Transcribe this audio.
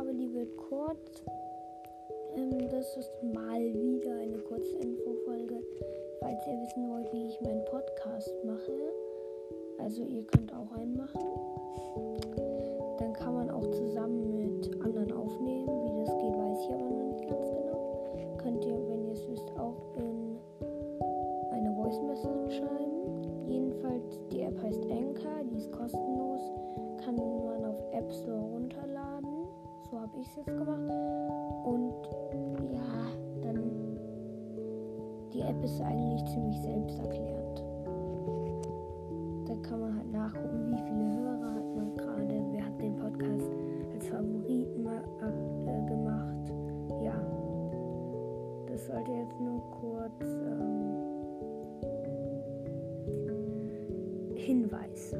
aber die wird kurz. Ähm, das ist mal wieder eine kurze Infofolge. Falls ihr wissen wollt, wie ich meinen Podcast mache, also ihr könnt auch einen machen. Dann kann man auch zusammen mit anderen aufnehmen. Wie das geht, weiß ich aber noch nicht ganz genau. Könnt ihr, wenn ihr es wisst, auch in eine Voice Message schreiben. Jedenfalls die ich es jetzt gemacht. Und ja, dann die App ist eigentlich ziemlich selbsterklärend. Da kann man halt nachgucken, wie viele Hörer hat man gerade, wer hat den Podcast als Favoriten äh, gemacht. Ja, das sollte jetzt nur kurz ähm, Hinweis,